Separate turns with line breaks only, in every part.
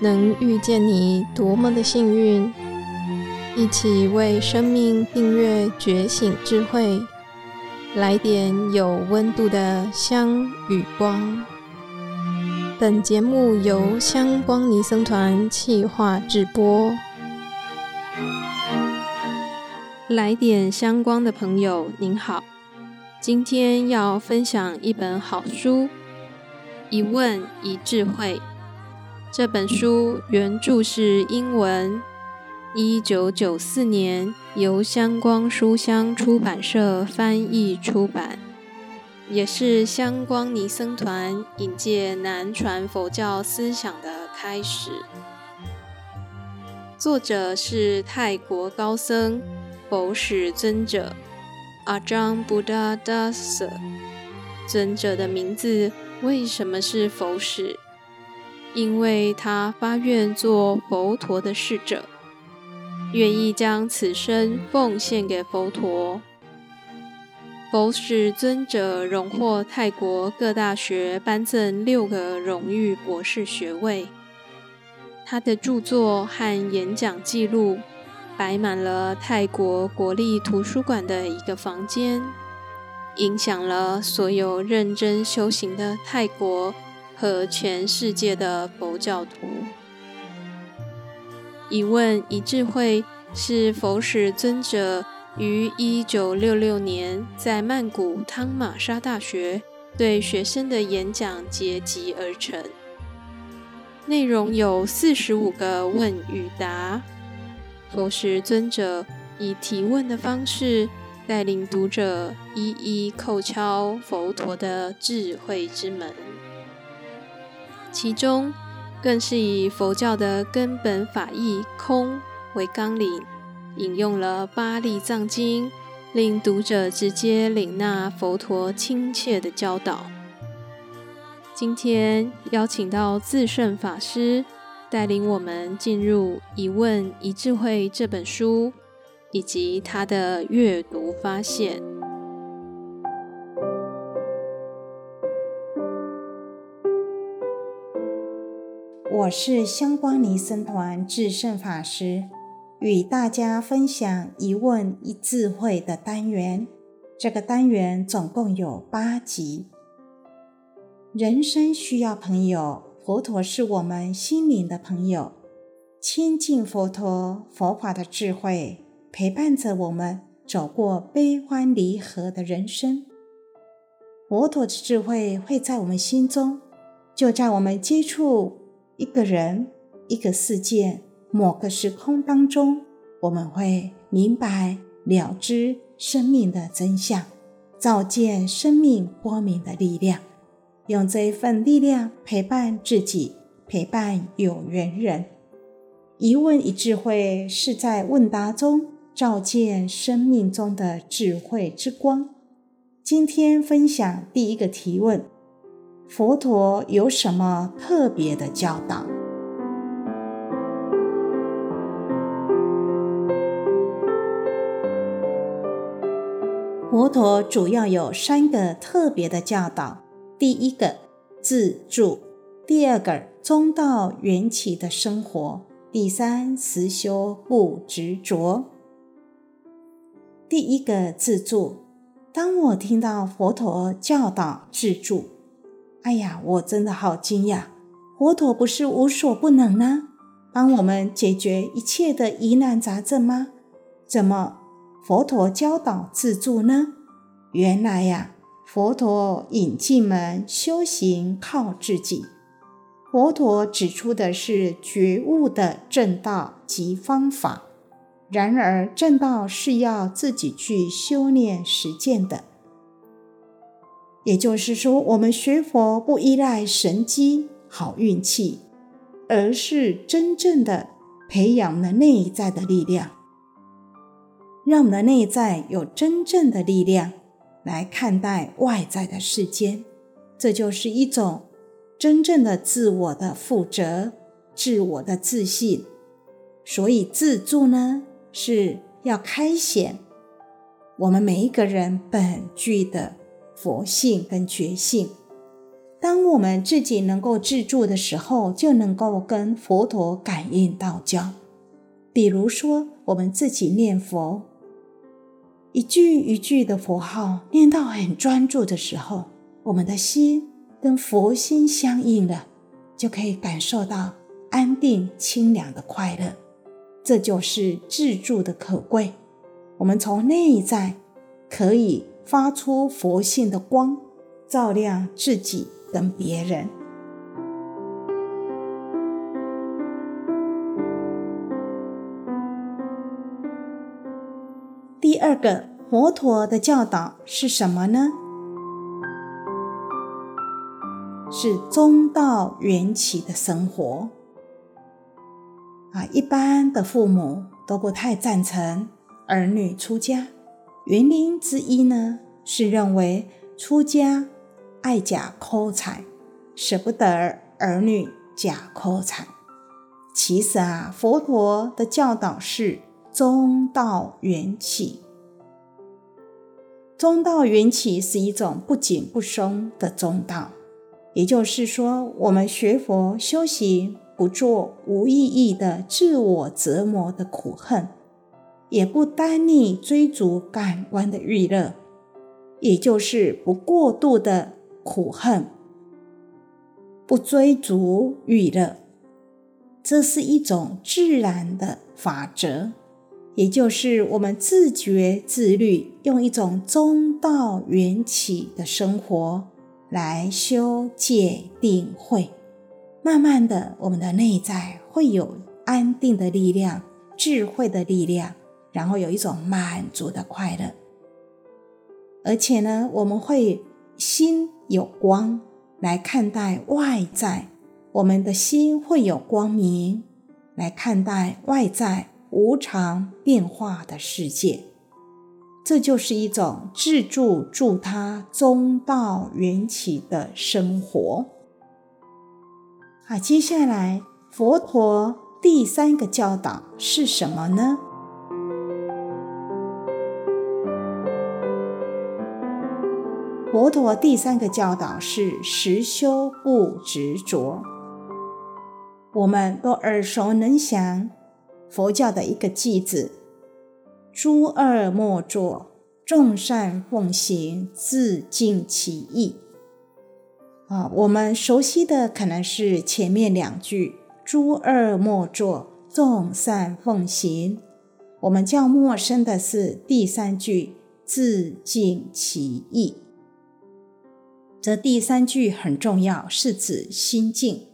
能遇见你，多么的幸运！一起为生命订阅觉醒智慧，来点有温度的香与光。本节目由香光尼僧团企划制播。来点香光的朋友，您好，今天要分享一本好书，《一问一智慧》。这本书原著是英文，一九九四年由香光书香出版社翻译出版，也是香光尼僧团引介南传佛教思想的开始。作者是泰国高僧佛使尊者阿张布达达瑟。尊者的名字为什么是佛使？因为他发愿做佛陀的侍者，愿意将此生奉献给佛陀。佛使尊者荣获泰国各大学颁赠六个荣誉博士学位。他的著作和演讲记录摆满了泰国国立图书馆的一个房间，影响了所有认真修行的泰国。和全世界的佛教徒，一问一智慧是佛使尊者于一九六六年在曼谷汤玛沙大学对学生的演讲结集而成。内容有四十五个问与答，佛使尊者以提问的方式带领读者一一叩敲佛陀的智慧之门。其中，更是以佛教的根本法义“空”为纲领，引用了八利藏经，令读者直接领纳佛陀亲切的教导。今天邀请到自胜法师，带领我们进入《一问一智慧》这本书，以及他的阅读发现。
我是香光尼僧团智胜法师，与大家分享一问一智慧的单元。这个单元总共有八集。人生需要朋友，佛陀是我们心灵的朋友。亲近佛陀，佛法的智慧陪伴着我们走过悲欢离合的人生。佛陀的智慧会在我们心中，就在我们接触。一个人，一个世界，某个时空当中，我们会明白了知生命的真相，照见生命光明的力量，用这一份力量陪伴自己，陪伴有缘人。一问一智慧，是在问答中照见生命中的智慧之光。今天分享第一个提问。佛陀有什么特别的教导？佛陀主要有三个特别的教导：第一个自助；第二个中道缘起的生活；第三实修不执着。第一个自助，当我听到佛陀教导自助。哎呀，我真的好惊讶！佛陀不是无所不能呢，帮我们解决一切的疑难杂症吗？怎么佛陀教导自助呢？原来呀，佛陀引进门修行靠自己。佛陀指出的是觉悟的正道及方法，然而正道是要自己去修炼实践的。也就是说，我们学佛不依赖神机、好运气，而是真正的培养了内在的力量，让我们的内在有真正的力量来看待外在的世间。这就是一种真正的自我的负责、自我的自信。所以自助呢，是要开显我们每一个人本具的。佛性跟觉性，当我们自己能够自助的时候，就能够跟佛陀感应道交。比如说，我们自己念佛，一句一句的佛号念到很专注的时候，我们的心跟佛心相应了，就可以感受到安定清凉的快乐。这就是自助的可贵。我们从内在可以发出佛性的光，照亮自己。跟别人。第二个，佛陀的教导是什么呢？是中道缘起的生活。啊，一般的父母都不太赞成儿女出家，原因之一呢，是认为出家。爱假抠财，舍不得儿女假抠财。其实啊，佛陀的教导是中道缘起。中道缘起是一种不紧不松的中道，也就是说，我们学佛修行，不做无意义的自我折磨的苦恨，也不单逆追逐感官的欲乐，也就是不过度的。苦恨，不追逐欲乐，这是一种自然的法则，也就是我们自觉自律，用一种中道缘起的生活来修戒定慧。慢慢的，我们的内在会有安定的力量、智慧的力量，然后有一种满足的快乐。而且呢，我们会心。有光来看待外在，我们的心会有光明来看待外在无常变化的世界。这就是一种自助助他中道缘起的生活。好，接下来佛陀第三个教导是什么呢？佛陀第三个教导是实修不执着。我们都耳熟能详佛教的一个句子：“诸恶莫作，众善奉行，自尽其意。”啊，我们熟悉的可能是前面两句“诸恶莫作，众善奉行”。我们较陌生的是第三句“自尽其意”。这第三句很重要，是指心境。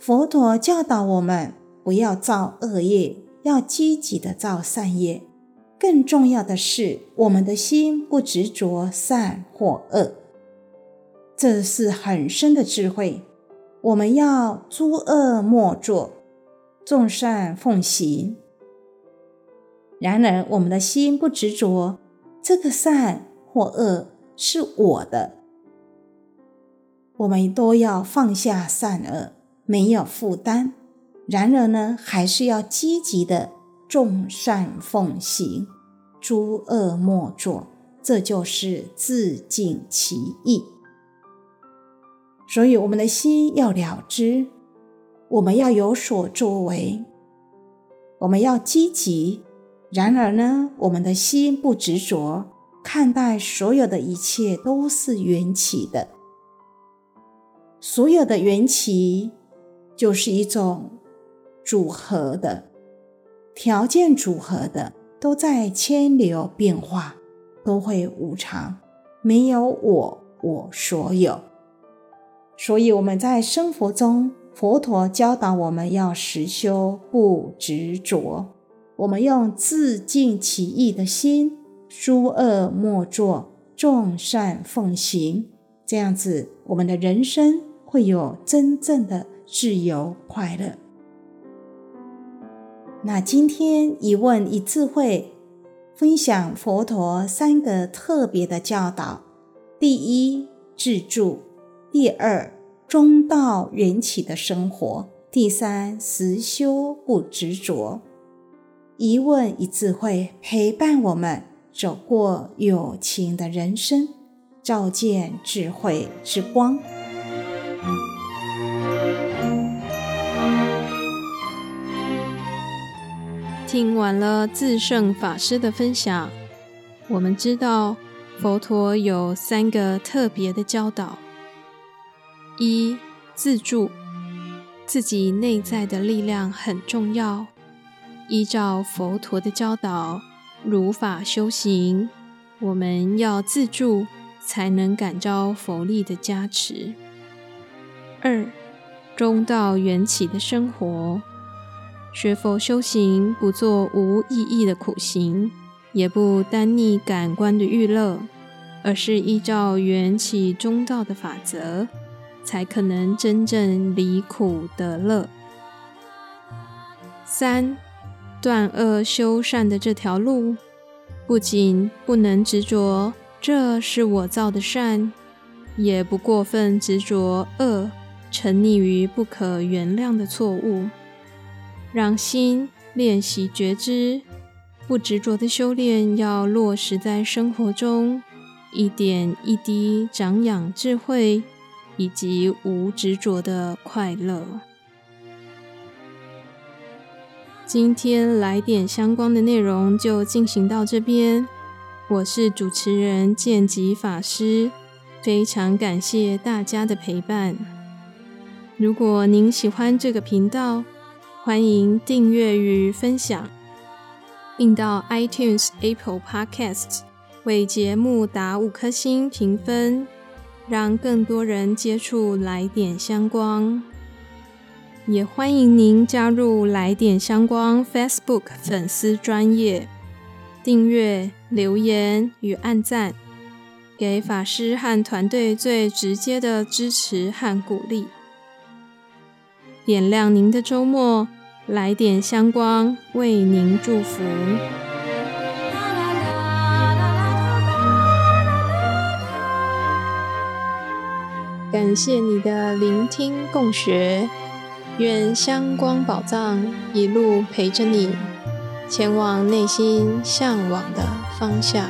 佛陀教导我们不要造恶业，要积极的造善业。更重要的是，我们的心不执着善或恶，这是很深的智慧。我们要诸恶莫作，众善奉行。然而，我们的心不执着，这个善或恶是我的。我们都要放下善恶，没有负担。然而呢，还是要积极的众善奉行，诸恶莫作，这就是自尽其意。所以，我们的心要了知，我们要有所作为，我们要积极。然而呢，我们的心不执着，看待所有的一切都是缘起的。所有的缘起就是一种组合的条件，组合的都在千流变化，都会无常，没有我我所有。所以我们在生活中，佛陀教导我们要实修不执着，我们用自尽其意的心，诸恶莫作，众善奉行，这样子，我们的人生。会有真正的自由快乐。那今天一问一智慧，分享佛陀三个特别的教导：第一，自助；第二，中道缘起的生活；第三，实修不执着。一问一智慧，陪伴我们走过有情的人生，照见智慧之光。
听完了自胜法师的分享，我们知道佛陀有三个特别的教导：一、自助，自己内在的力量很重要，依照佛陀的教导，如法修行。我们要自助，才能感召佛力的加持。二、中道缘起的生活，学佛修行不做无意义的苦行，也不单逆感官的欲乐，而是依照缘起中道的法则，才可能真正离苦得乐。三、断恶修善的这条路。不仅不能执着这是我造的善，也不过分执着恶，沉溺于不可原谅的错误，让心练习觉知，不执着的修炼要落实在生活中，一点一滴长养智慧，以及无执着的快乐。今天来点相关的内容就进行到这边。我是主持人剑吉法师，非常感谢大家的陪伴。如果您喜欢这个频道，欢迎订阅与分享，并到 iTunes、Apple Podcast 为节目打五颗星评分，让更多人接触来点相关。也欢迎您加入来点相关 Facebook 粉丝专业，订阅、留言与按赞，给法师和团队最直接的支持和鼓励，点亮您的周末。来点香光为您祝福，感谢你的聆听共学。愿香光宝藏一路陪着你，前往内心向往的方向。